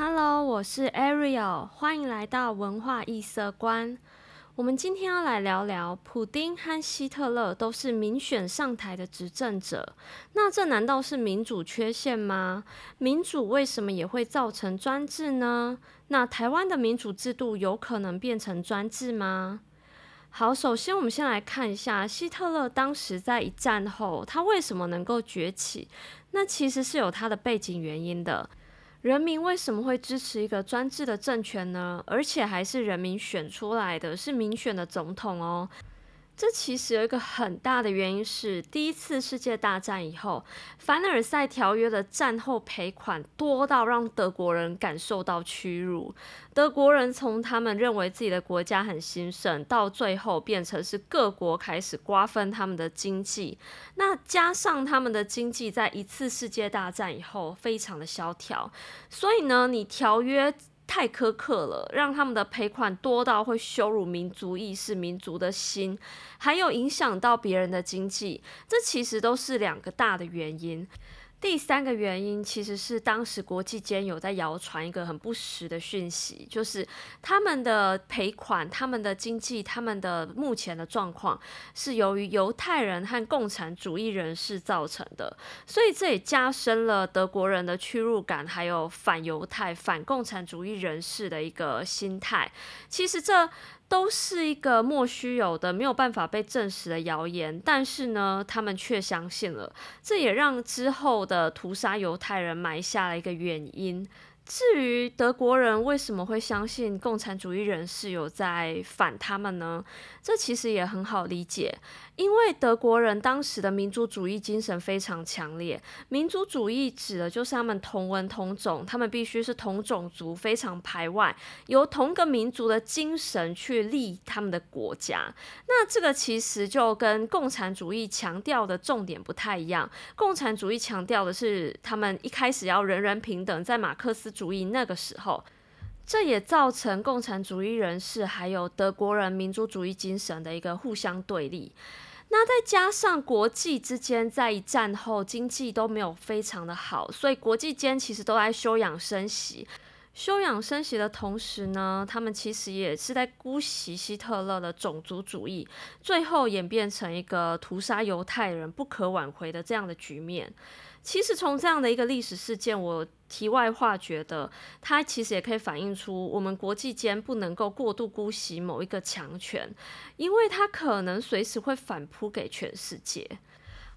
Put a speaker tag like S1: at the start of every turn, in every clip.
S1: Hello，我是 Ariel，欢迎来到文化异色观。我们今天要来聊聊，普丁和希特勒都是民选上台的执政者，那这难道是民主缺陷吗？民主为什么也会造成专制呢？那台湾的民主制度有可能变成专制吗？好，首先我们先来看一下希特勒当时在一战后，他为什么能够崛起？那其实是有他的背景原因的。人民为什么会支持一个专制的政权呢？而且还是人民选出来的，是民选的总统哦。这其实有一个很大的原因是，第一次世界大战以后，凡尔赛条约的战后赔款多到让德国人感受到屈辱。德国人从他们认为自己的国家很兴盛，到最后变成是各国开始瓜分他们的经济。那加上他们的经济在一次世界大战以后非常的萧条，所以呢，你条约。太苛刻了，让他们的赔款多到会羞辱民族意识、民族的心，还有影响到别人的经济，这其实都是两个大的原因。第三个原因其实是当时国际间有在谣传一个很不实的讯息，就是他们的赔款、他们的经济、他们的目前的状况是由于犹太人和共产主义人士造成的，所以这也加深了德国人的屈辱感，还有反犹太、反共产主义人士的一个心态。其实这。都是一个莫须有的、没有办法被证实的谣言，但是呢，他们却相信了，这也让之后的屠杀犹太人埋下了一个原因。至于德国人为什么会相信共产主义人士有在反他们呢？这其实也很好理解，因为德国人当时的民族主义精神非常强烈。民族主义指的就是他们同文同种，他们必须是同种族，非常排外，由同个民族的精神去立他们的国家。那这个其实就跟共产主义强调的重点不太一样。共产主义强调的是他们一开始要人人平等，在马克思。主义那个时候，这也造成共产主义人士还有德国人民族主义精神的一个互相对立。那再加上国际之间在一战后经济都没有非常的好，所以国际间其实都在休养生息。休养生息的同时呢，他们其实也是在姑息希特勒的种族主义，最后演变成一个屠杀犹太人不可挽回的这样的局面。其实从这样的一个历史事件，我题外话觉得，它其实也可以反映出我们国际间不能够过度姑息某一个强权，因为它可能随时会反扑给全世界。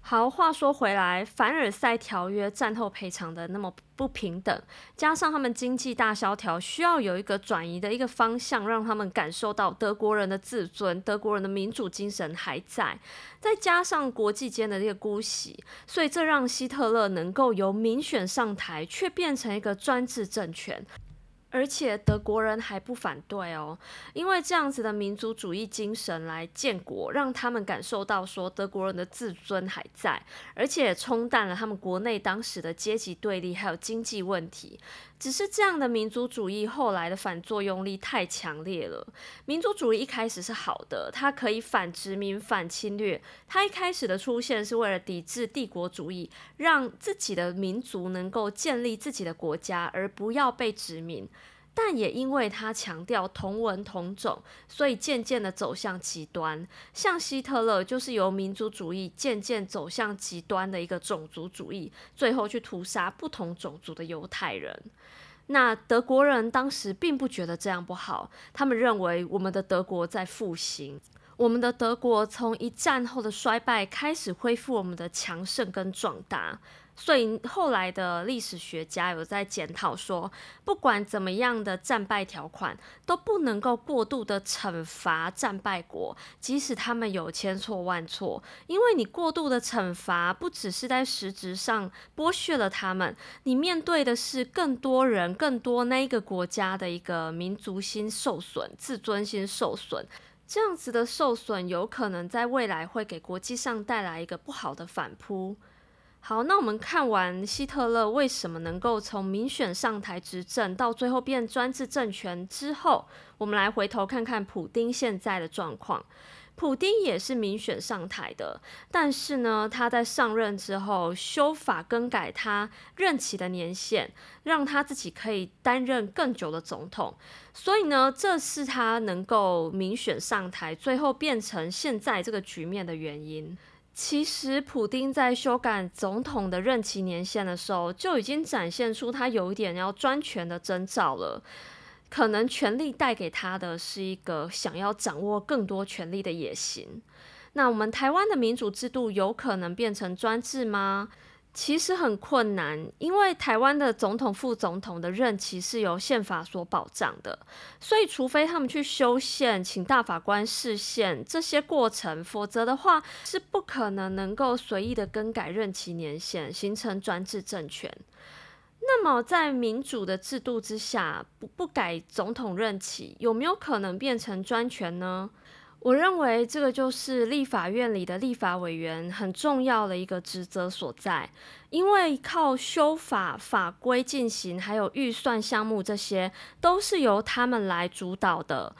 S1: 好，话说回来，凡尔赛条约战后赔偿的那么不平等，加上他们经济大萧条，需要有一个转移的一个方向，让他们感受到德国人的自尊、德国人的民主精神还在，再加上国际间的这个姑息，所以这让希特勒能够由民选上台，却变成一个专制政权。而且德国人还不反对哦，因为这样子的民族主义精神来建国，让他们感受到说德国人的自尊还在，而且冲淡了他们国内当时的阶级对立还有经济问题。只是这样的民族主义后来的反作用力太强烈了。民族主义一开始是好的，它可以反殖民、反侵略。它一开始的出现是为了抵制帝国主义，让自己的民族能够建立自己的国家，而不要被殖民。但也因为他强调同文同种，所以渐渐的走向极端。像希特勒就是由民族主义渐渐走向极端的一个种族主义，最后去屠杀不同种族的犹太人。那德国人当时并不觉得这样不好，他们认为我们的德国在复兴，我们的德国从一战后的衰败开始恢复我们的强盛跟壮大。所以后来的历史学家有在检讨说，不管怎么样的战败条款，都不能够过度的惩罚战败国，即使他们有千错万错。因为你过度的惩罚，不只是在实质上剥削了他们，你面对的是更多人、更多那一个国家的一个民族心受损、自尊心受损。这样子的受损，有可能在未来会给国际上带来一个不好的反扑。好，那我们看完希特勒为什么能够从民选上台执政，到最后变专制政权之后，我们来回头看看普丁现在的状况。普丁也是民选上台的，但是呢，他在上任之后修法更改他任期的年限，让他自己可以担任更久的总统。所以呢，这是他能够民选上台，最后变成现在这个局面的原因。其实，普丁在修改总统的任期年限的时候，就已经展现出他有一点要专权的征兆了。可能权力带给他的是一个想要掌握更多权力的野心。那我们台湾的民主制度有可能变成专制吗？其实很困难，因为台湾的总统、副总统的任期是由宪法所保障的，所以除非他们去修宪，请大法官释宪这些过程，否则的话是不可能能够随意的更改任期年限，形成专制政权。那么在民主的制度之下，不不改总统任期，有没有可能变成专权呢？我认为这个就是立法院里的立法委员很重要的一个职责所在，因为靠修法法规进行，还有预算项目，这些都是由他们来主导的。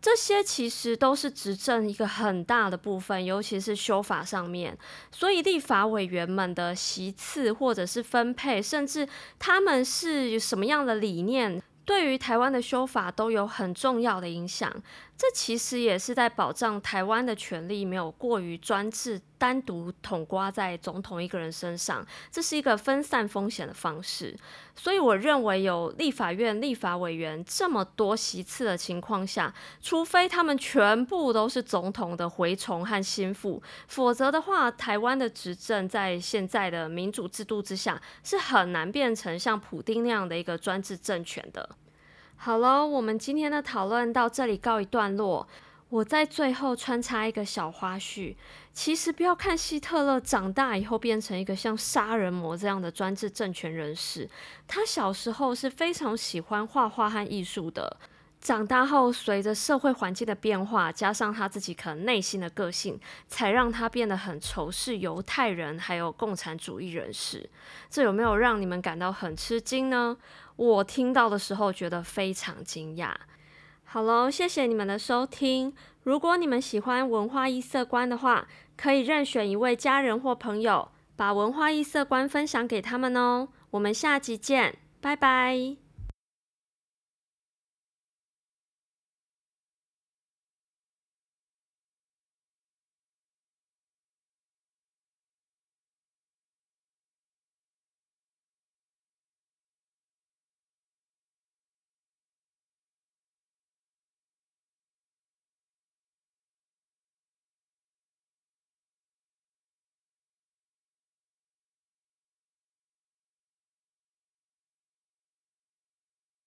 S1: 这些其实都是执政一个很大的部分，尤其是修法上面。所以立法委员们的席次或者是分配，甚至他们是什么样的理念。对于台湾的修法都有很重要的影响，这其实也是在保障台湾的权利没有过于专制，单独统刮在总统一个人身上，这是一个分散风险的方式。所以我认为有立法院立法委员这么多席次的情况下，除非他们全部都是总统的蛔虫和心腹，否则的话，台湾的执政在现在的民主制度之下是很难变成像普丁那样的一个专制政权的。好了，我们今天的讨论到这里告一段落。我在最后穿插一个小花絮。其实不要看希特勒长大以后变成一个像杀人魔这样的专制政权人士，他小时候是非常喜欢画画和艺术的。长大后，随着社会环境的变化，加上他自己可能内心的个性，才让他变得很仇视犹太人还有共产主义人士。这有没有让你们感到很吃惊呢？我听到的时候觉得非常惊讶。好喽，谢谢你们的收听。如果你们喜欢文化异色观的话，可以任选一位家人或朋友，把文化异色观分享给他们哦。我们下集见，拜拜。